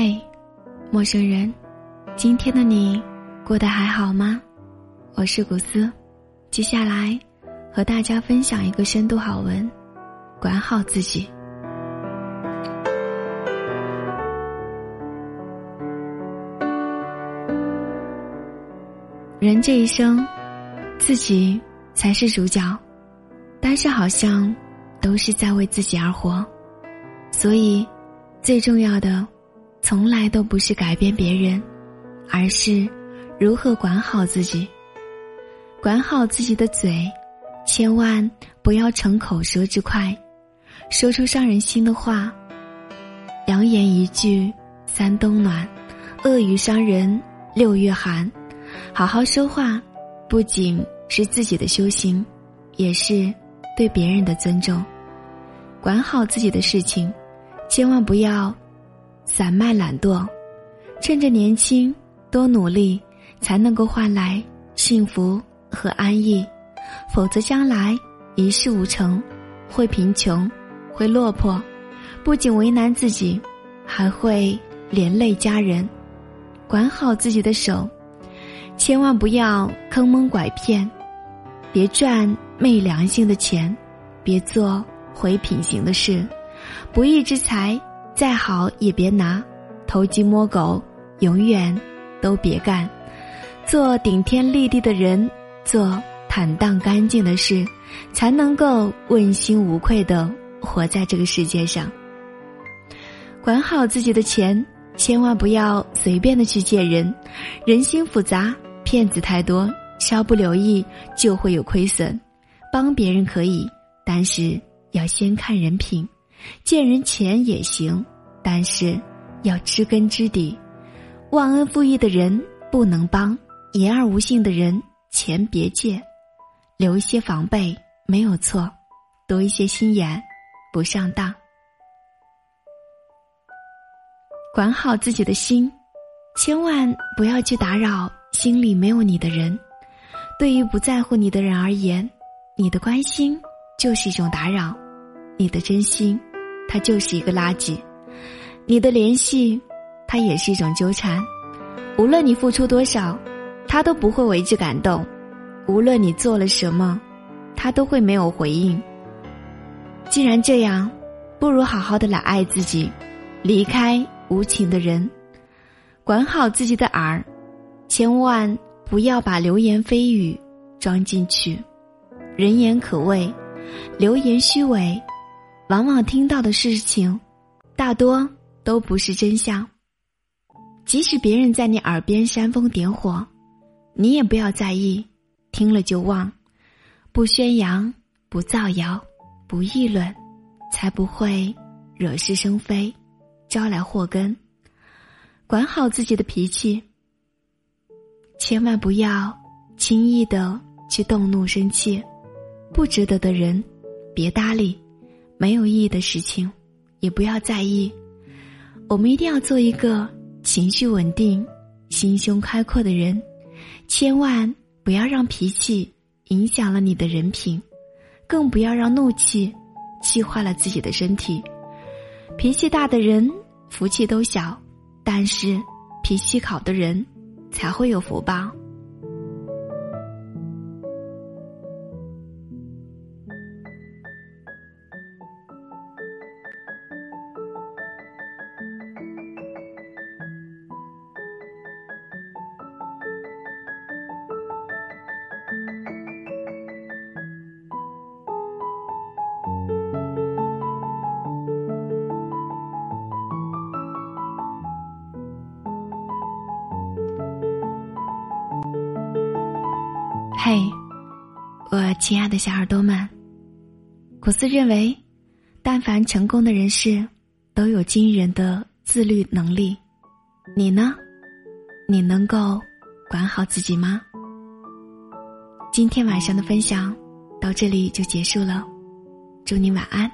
嘿，陌生人，今天的你过得还好吗？我是古斯，接下来和大家分享一个深度好文：管好自己。人这一生，自己才是主角，但是好像都是在为自己而活，所以最重要的。从来都不是改变别人，而是如何管好自己。管好自己的嘴，千万不要逞口舌之快，说出伤人心的话。良言一句三冬暖，恶语伤人六月寒。好好说话，不仅是自己的修行，也是对别人的尊重。管好自己的事情，千万不要。散漫懒惰，趁着年轻多努力，才能够换来幸福和安逸。否则将来一事无成，会贫穷，会落魄，不仅为难自己，还会连累家人。管好自己的手，千万不要坑蒙拐骗，别赚昧良心的钱，别做毁品行的事，不义之财。再好也别拿，偷鸡摸狗，永远都别干。做顶天立地的人，做坦荡干净的事，才能够问心无愧的活在这个世界上。管好自己的钱，千万不要随便的去借人，人心复杂，骗子太多，稍不留意就会有亏损。帮别人可以，但是要先看人品。借人钱也行，但是要知根知底。忘恩负义的人不能帮，言而无信的人钱别借。留一些防备没有错，多一些心眼不上当。管好自己的心，千万不要去打扰心里没有你的人。对于不在乎你的人而言，你的关心就是一种打扰，你的真心。他就是一个垃圾，你的联系，他也是一种纠缠。无论你付出多少，他都不会为之感动；无论你做了什么，他都会没有回应。既然这样，不如好好的来爱自己，离开无情的人，管好自己的耳，千万不要把流言蜚语装进去。人言可畏，流言虚伪。往往听到的事情，大多都不是真相。即使别人在你耳边煽风点火，你也不要在意，听了就忘。不宣扬，不造谣，不议论，才不会惹是生非，招来祸根。管好自己的脾气，千万不要轻易的去动怒生气。不值得的人，别搭理。没有意义的事情，也不要在意。我们一定要做一个情绪稳定、心胸开阔的人，千万不要让脾气影响了你的人品，更不要让怒气气坏了自己的身体。脾气大的人福气都小，但是脾气好的人才会有福报。嘿，我亲爱的小耳朵们，古斯认为，但凡成功的人士，都有惊人的自律能力。你呢？你能够管好自己吗？今天晚上的分享到这里就结束了，祝你晚安。